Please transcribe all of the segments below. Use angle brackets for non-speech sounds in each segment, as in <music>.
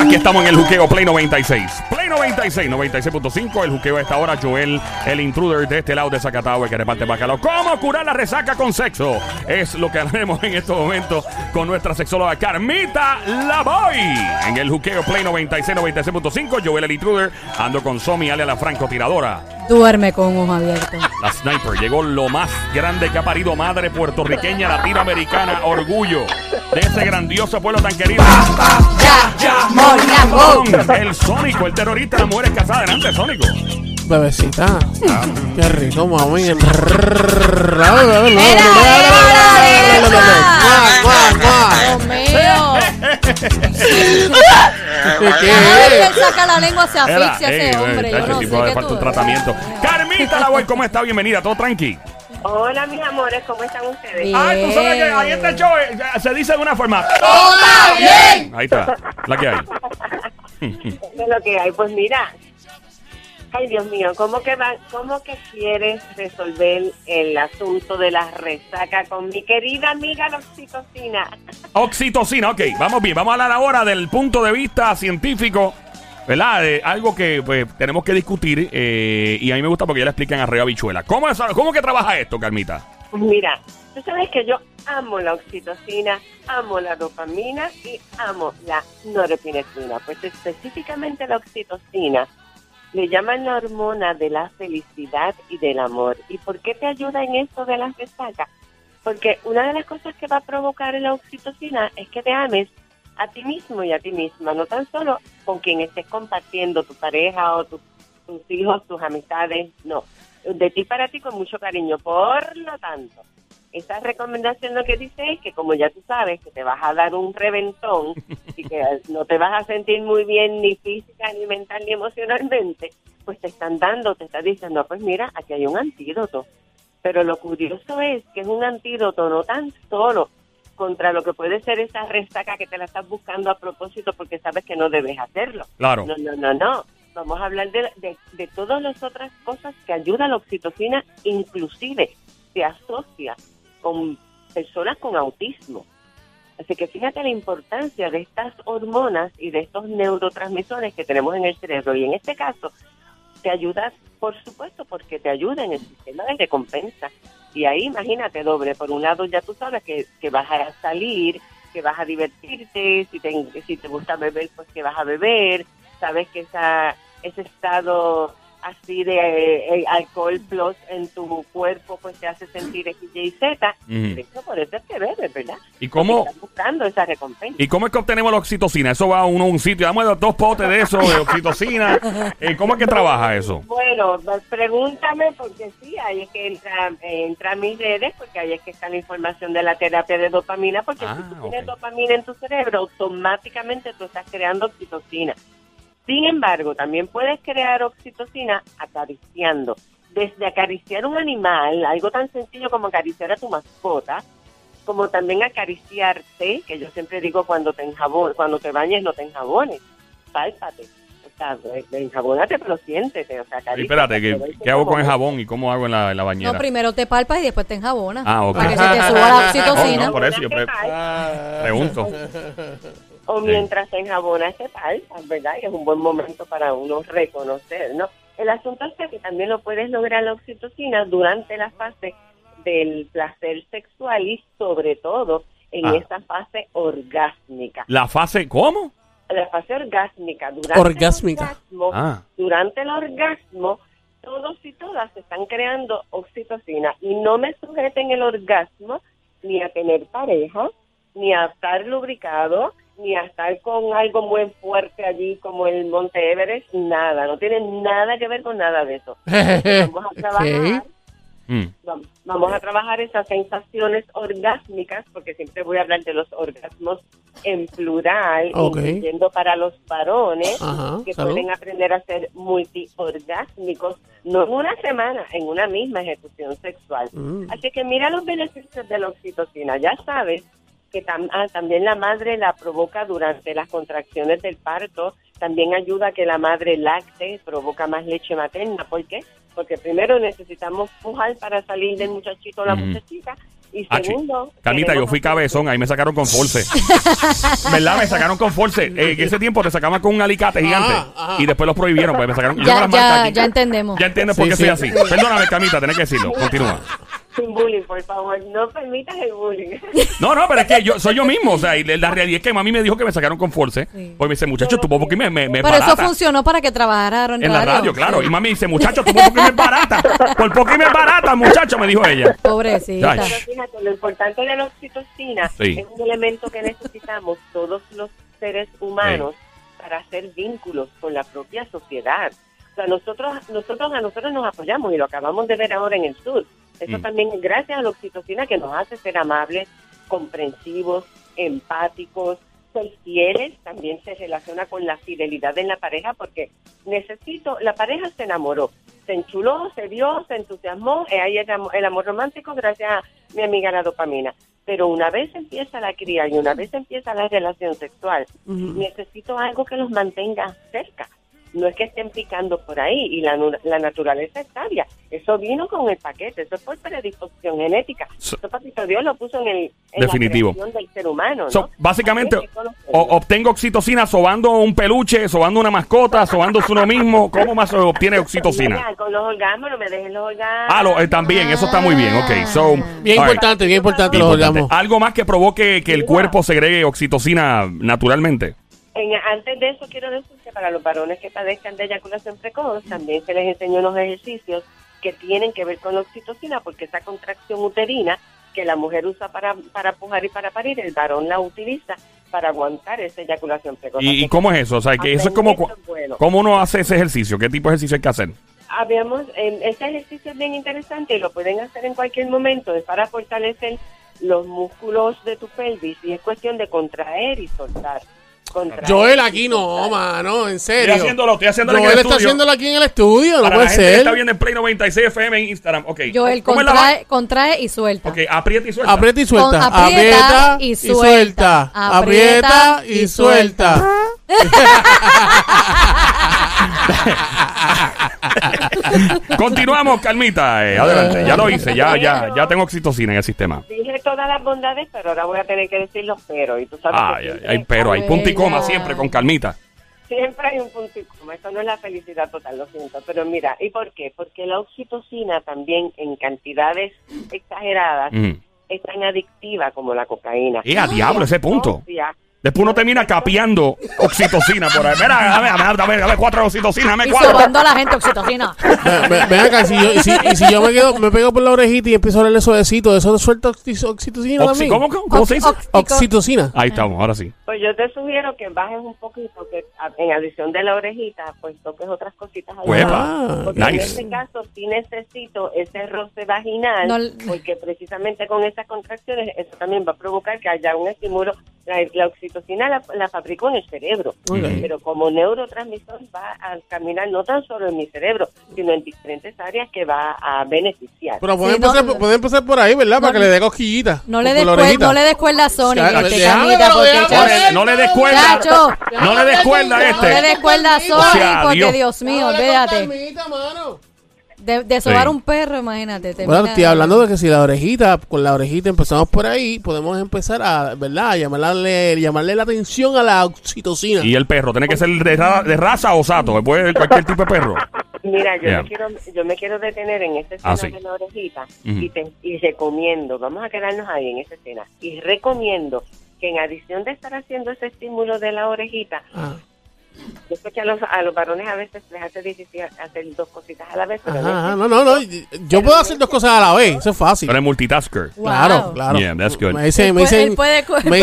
Aquí estamos en el juqueo Play 96. Play 96, 96.5. El juqueo a esta hora. Joel, el intruder de este lado de Zacatau, el que reparte bacalao. ¿Cómo curar la resaca con sexo? Es lo que <laughs> haremos en estos momentos con nuestra sexóloga Carmita Lavoy. En el juqueo Play 96, 96.5. Joel, el intruder. Ando con Somi, ale la francotiradora. Duerme con ojos abiertos. La sniper llegó lo más grande que ha parido madre puertorriqueña, latinoamericana, orgullo de ese grandioso pueblo tan querido. Ya, ya, el Sónico, el terrorista de las mujeres casadas. Adelante, Sónico. Bebecita. Qué rico, mami. Mira, él saca la lengua se Era, asfixia ey, ese hombre. Yo no tipo, sé le qué falta tú un tratamiento. Carmita Lavoy, ¿cómo está? Bienvenida, todo tranqui. Hola, mis amores, ¿cómo están ustedes? Bien. Ay, tú sabes que ahí está el show, eh, se dice de una forma. ¡Todo bien! Ahí está, la que hay. <laughs> Eso es lo que hay. Pues mira, ay Dios mío, ¿cómo que, va, ¿cómo que quieres resolver el asunto de la resaca con mi querida amiga la oxitocina? Oxitocina, ok, vamos bien, vamos a hablar ahora del punto de vista científico, ¿verdad? De algo que pues, tenemos que discutir eh, y a mí me gusta porque ya le explican arriba bichuela. ¿Cómo, es, ¿Cómo que trabaja esto, Carmita? Pues mira, tú sabes que yo amo la oxitocina, amo la dopamina y amo la norepinefrina. Pues específicamente la oxitocina le llaman la hormona de la felicidad y del amor. ¿Y por qué te ayuda en esto de las resacas? Porque una de las cosas que va a provocar la oxitocina es que te ames a ti mismo y a ti misma, no tan solo con quien estés compartiendo, tu pareja o tu- tus hijos, tus amistades, no, de ti para ti con mucho cariño. Por lo tanto, esa recomendación lo que dice es que como ya tú sabes que te vas a dar un reventón <laughs> y que no te vas a sentir muy bien ni física, ni mental, ni emocionalmente, pues te están dando, te están diciendo, pues mira, aquí hay un antídoto. Pero lo curioso es que es un antídoto no tan solo contra lo que puede ser esa resaca que te la estás buscando a propósito porque sabes que no debes hacerlo. Claro. No, no, no, no. Vamos a hablar de, de, de todas las otras cosas que ayuda a la oxitocina, inclusive se asocia con personas con autismo. Así que fíjate la importancia de estas hormonas y de estos neurotransmisores que tenemos en el cerebro. Y en este caso, te ayuda, por supuesto, porque te ayuda en el sistema de recompensa. Y ahí imagínate doble. Por un lado ya tú sabes que, que vas a salir, que vas a divertirte, si te, si te gusta beber, pues que vas a beber. Sabes que esa, ese estado así de eh, alcohol plus en tu cuerpo pues te hace sentir X, Y, Z. Ujú. De hecho, por eso es que bebes, ¿verdad? ¿Y cómo, estás buscando esa recompensa. ¿Y cómo es que obtenemos la oxitocina? Eso va a uno a un sitio, damos dos potes de eso, de oxitocina. <laughs> Eh, ¿Cómo es que trabaja eso? Bueno, pues pregúntame porque sí, ahí es que entra, eh, entra a mis redes, porque ahí es que está la información de la terapia de dopamina, porque Ah, si tú tienes dopamina en tu cerebro, automáticamente tú estás creando oxitocina. Sin embargo, también puedes crear oxitocina acariciando. Desde acariciar un animal, algo tan sencillo como acariciar a tu mascota, como también acariciarte, que yo siempre digo cuando te enjabon, cuando te bañes no te enjabones, pálpate. O sea, eh, enjabónate, pero siéntete. O sea, Y acaríciate, espérate, ¿qué, hago con el jabón y cómo hago en la, en la bañera? No, primero te palpas y después te enjabonas. Ah, ok. Para que se te suba la <laughs> oxitocina. Oh, no, por eso yo pre- Ah. pregunto. <laughs> O mientras se enjabona se palpas, ¿verdad? Y es un buen momento para uno reconocer, ¿no? El asunto es que también lo puedes lograr la oxitocina durante la fase del placer sexual y sobre todo en Ah. esa fase orgásmica. La fase, ¿cómo? La fase orgásmica, durante Orgásmica. el orgasmo, Ah. durante el orgasmo, todos y todas están creando oxitocina y no me sujeten el orgasmo ni a tener pareja, ni a estar lubricado, ni a estar con algo muy fuerte allí como el Monte Everest, nada, no tiene nada que ver con nada de eso. <laughs> Vamos a trabajar. Mm. vam- vamos a trabajar esas sensaciones orgásmicas, porque siempre voy a hablar de los orgasmos en plural, Ok. incluyendo para los varones Ajá, que salud. pueden aprender a ser multiorgásmicos, no en una semana, en una misma ejecución sexual. Mm. Así que mira los beneficios de la oxitocina. Ya sabes que tam- ah, también la madre la provoca durante las contracciones del parto, también ayuda a que la madre lacte, provoca más leche materna. ¿Por qué? Porque primero necesitamos pujar para salir del muchachito o la Ujú. muchachita Y Ah, segundo... Carmita, yo fui cabezón, ahí me sacaron con force. <laughs> ¿Verdad? Me sacaron con force. Eh, en ese tiempo te sacaban con un alicate gigante. Ajá, ajá. Y después los prohibieron, pues me sacaron. Ya- ya- ya entendemos. Ya entiendes por Sí, qué sí. soy así. Perdóname, Camita, tenés que decirlo. Continúa. Sin bullying, por favor. No permitas el bullying. No, no, pero es que yo soy yo mismo. O sea, y la realidad es que mami me dijo que me sacaron con force. Sí. Pues me dice, muchacho, tu poco que me, me, me Pero eso barata. funcionó para que trabajara en, En la radio, claro. Y mami dice, muchacho, tu poco que me barata. Por poco me barata, muchacho, me dijo ella. Pobrecita. Pero fíjate, lo importante de la oxitocina Sí. es un elemento que necesitamos todos los seres humanos para hacer vínculos con la propia sociedad. O sea, nosotros, nosotros a nosotros nos apoyamos y lo acabamos de ver ahora en el sur. Eso Mm. también es gracias a la oxitocina que nos hace ser amables, comprensivos, empáticos, ser fieles. También se relaciona con la fidelidad en la pareja porque necesito, la pareja se enamoró, se enchuló, se vio, se entusiasmó, y ahí el, am- el amor romántico gracias a mi amiga la dopamina. Pero una vez empieza la cría y una vez empieza la relación sexual, necesito algo que los mantenga cerca. No es que estén picando por ahí y la, la naturaleza es sabia. Eso vino con el paquete, eso fue predisposición genética. So- eso Papito Dios lo puso en, el, en Definitivo. la del ser humano. ¿no? So, básicamente, o- obtengo oxitocina sobando un peluche, sobando una mascota, sobándose uno mismo. ¿Cómo más se obtiene oxitocina? Mira, con los orgasmos, no me dejen los orgasmos. Ah, lo- eh, también, eso está muy bien, ok. So, Bien all right. importante, bien importante los orgasmos. Algo más que provoque que el cuerpo segregue oxitocina naturalmente. En- antes de eso, quiero decir que para los varones que padezcan de eyaculación precoz, también se les enseñó unos ejercicios que tienen que ver con la oxitocina, porque esa contracción uterina que la mujer usa para, para pujar y para parir, el varón la utiliza para aguantar esa eyaculación precoz. ¿Y, cómo es eso? O sea, que eso es como... bueno. ¿Cómo uno hace ese ejercicio? ¿Qué tipo de ejercicio hay que hacer? Habíamos, eh, ese ejercicio es bien interesante y lo pueden hacer en cualquier momento, es para fortalecer los músculos de tu pelvis y es cuestión de contraer y soltar. Joel, aquí no, mano, en serio. Estoy haciéndolo, estoy haciéndolo en el Joel está estudio. haciéndolo aquí en el estudio, no Para puede la gente que ser. está viendo en Play 96 FM en Instagram. Ok. Joel, ¿Cómo es la contrae, contrae y suelta. Ok, aprieta y suelta. Aprieta y suelta. Con- aprieta Aprieta y suelta. suelta. Aprieta Aprieta y y suelta. <laughs> <laughs> <laughs> Continuamos, Calmita. eh, adelante. Ya lo hice, ya, ya, ya tengo oxitocina en el sistema. Dije todas las bondades, pero ahora voy a tener que decir los peros. Y tú sabes que pero hay punto y coma siempre con Calmita. siempre hay un punto y coma. Esto no es la felicidad total, lo siento. Pero mira, ¿y por qué? Porque la oxitocina también en cantidades exageradas Mm. es tan adictiva como la cocaína. Eh, a diablo, ese punto. Después uno termina capeando oxitocina por ahí. Mira, dame, dame, dame, dame cuatro oxitocinas, dame Y cuatro. sobando a la gente oxitocina. Ve- ve- Ven acá, si yo, y si, y si yo me, quedo, me pego por la orejita y empiezo a hablarle suavecito, ¿eso suelta oxi- oxitocina Oxi- también? ¿Cómo, cómo, cómo se dice? Ox- Oxitocina. Ahí estamos, ahora sí. Pues yo te sugiero que bajes un poquito, que a- en adición de la orejita, pues toques otras cositas ahí. Huepa. Ah, Porque en Nice. este caso sí necesito ese roce vaginal, No l- porque precisamente con esas contracciones eso también va a provocar que haya un estímulo. La, la oxitocina la, la fabrico en el cerebro, pero como neurotransmisor va a caminar no tan solo en mi cerebro, sino en diferentes áreas que va a beneficiar. Pero puede, Sí, no- empezar, puede empezar por ahí, ¿verdad? Para que le dé cosquillita. No le Por des la cuer- orejita. no le des cuerda a Sony, Claro, este, Camita, porque chacho, le, no le des cuerda. Chacho, No le des cuerda a no le este. des cuerda a Sony, porque Dios. Mío, olvídate. De, de sobar Sí. un perro, imagínate. Bueno, estoy hablando de que si la orejita, con la orejita empezamos por ahí, podemos empezar a, ¿verdad? A llamarle, llamarle la atención a la oxitocina. Y el perro, tiene que ser de, ra- de raza o sato. Puede ser cualquier tipo de perro. Mira, yo, Yeah. me quiero, yo me quiero detener en esta escena Ah, sí. de la orejita y, te- y recomiendo, vamos a quedarnos ahí en esa escena, y recomiendo que en adición de estar haciendo ese estímulo de la orejita, Ah, yo sé que a los, a los varones a veces les hace difícil hacer dos cositas a la vez, pero ajá, en ajá, no, no, no. Yo puedo hacer dos cosas a la vez, eso es fácil. Pero es multitasker. Wow. Claro, claro. Yeah, that's good. Me dicen, me <laughs> dicen, me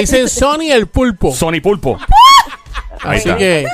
dicen, me. Sony el pulpo. Sony Pulpo. Ahí Así está. que,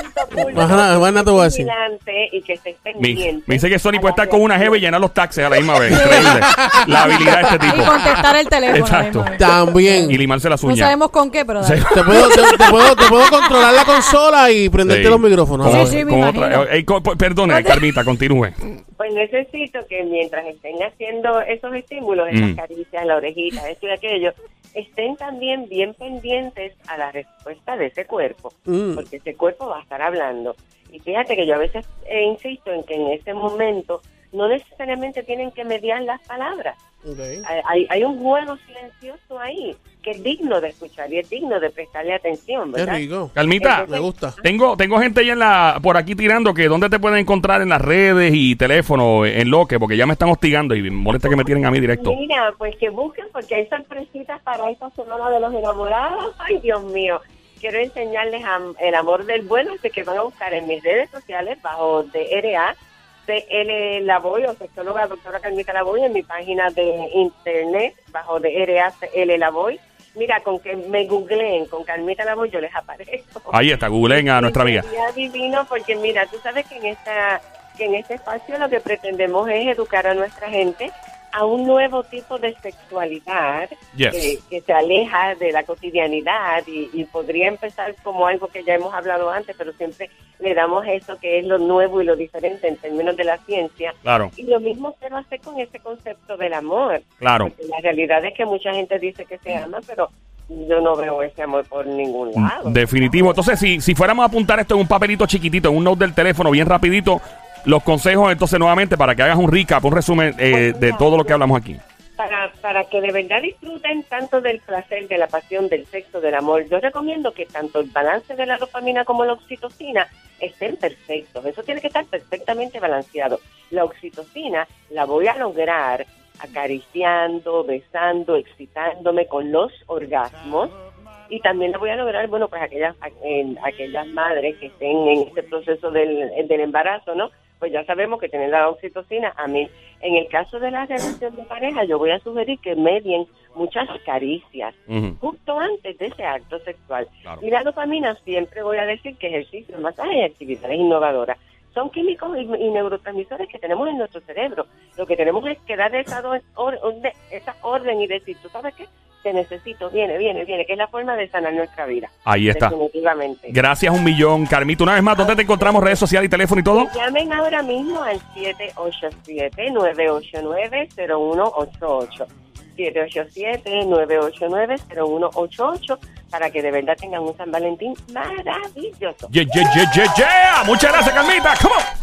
más nada, más nada te voy a decir. vigilante y que estés Me, pendiente. me dice que Sony puede estar con una jeva y llenar los taxes a la misma vez. Increíble. La habilidad de este Y tipo. contestar el teléfono. Exacto. También. Y limarse las No uñas. sabemos con qué, pero dale. Te puedo, te, te puedo, te puedo controlar la consola y prenderte Sí. los micrófonos. Como- Sí, sí, me como imagino. otra- eh, co- perdone, Carmita, continúe. Pues necesito que mientras estén haciendo esos estímulos, Mm. esas caricias, la orejita, esto y aquello, estén también bien pendientes a la respuesta de ese cuerpo, Mm. porque ese cuerpo va a estar hablando. Y fíjate que yo a veces eh, insisto en que en ese momento no necesariamente tienen que mediar las palabras. Ok. Hay- un juego silencioso ahí que es digno de escuchar y es digno de prestarle atención, Qué ¿verdad? rico. Calmita, Me gusta. tengo, tengo gente ya en la, por aquí tirando que dónde te pueden encontrar en las redes y teléfono, en lo que, porque ya me están hostigando y me molesta que me tienen a mí directo. Mira, pues que busquen porque hay sorpresitas para esta semana de los enamorados. Ay, Dios mío. Quiero enseñarles el amor del bueno, así que van a buscar en mis redes sociales bajo DRA, CL Lavoy o sexóloga doctora Carmita Lavoy, en mi página de internet bajo DRA, CL Lavoy. Mira, con que me googleen con Carmita Lavoy yo les aparezco. Ahí está, googleen a nuestra amiga. Divino porque mira, tú sabes que en esta que en este espacio lo que pretendemos es educar a nuestra gente a un nuevo tipo de sexualidad Yes. que, que se aleja de la cotidianidad y, y podría empezar como algo que ya hemos hablado antes, pero siempre le damos eso que es lo nuevo y lo diferente en términos de la ciencia. Claro, Y lo mismo se va a hacer con ese concepto del amor. claro. Porque la realidad es que mucha gente dice que se ama, pero yo no veo ese amor por ningún lado. Definitivo. Entonces, si, si fuéramos a apuntar esto en un papelito chiquitito, en un note del teléfono, bien rapidito, los consejos entonces nuevamente para que hagas un recap, un resumen eh, de todo lo que hablamos aquí. para, para que de verdad disfruten tanto del placer, de la pasión, del sexo, del amor, yo recomiendo que tanto el balance de la dopamina como la oxitocina estén perfectos. Eso tiene que estar perfectamente balanceado. La oxitocina la voy a lograr acariciando, besando, excitándome con los orgasmos. Y también la voy a lograr, bueno, pues aquellas, aquellas madres que estén en este proceso del, del embarazo, ¿no? Pues ya sabemos que tienen la oxitocina. A mí, en el caso de la relación de pareja, yo voy a sugerir que medien muchas caricias justo antes de ese acto sexual. Claro. Y la dopamina siempre voy a decir que ejercicio, masaje y actividades innovadoras son químicos y, y neurotransmisores que tenemos en nuestro cerebro. Lo que tenemos es que dar esa, do- or- esa orden y decir, ¿tú sabes qué? Te necesito, viene, viene, viene, que es la forma de sanar nuestra vida. Ahí está. Definitivamente. Gracias un millón, Carmito. Una vez más, ¿dónde te encontramos? Redes sociales y teléfono y todo. Llamen ahora mismo al 787-989-0188. 787-989-0188 para que de verdad tengan un San Valentín maravilloso. Yeah, yeah, yeah, yeah, yeah. Muchas gracias, Carmita. Come on.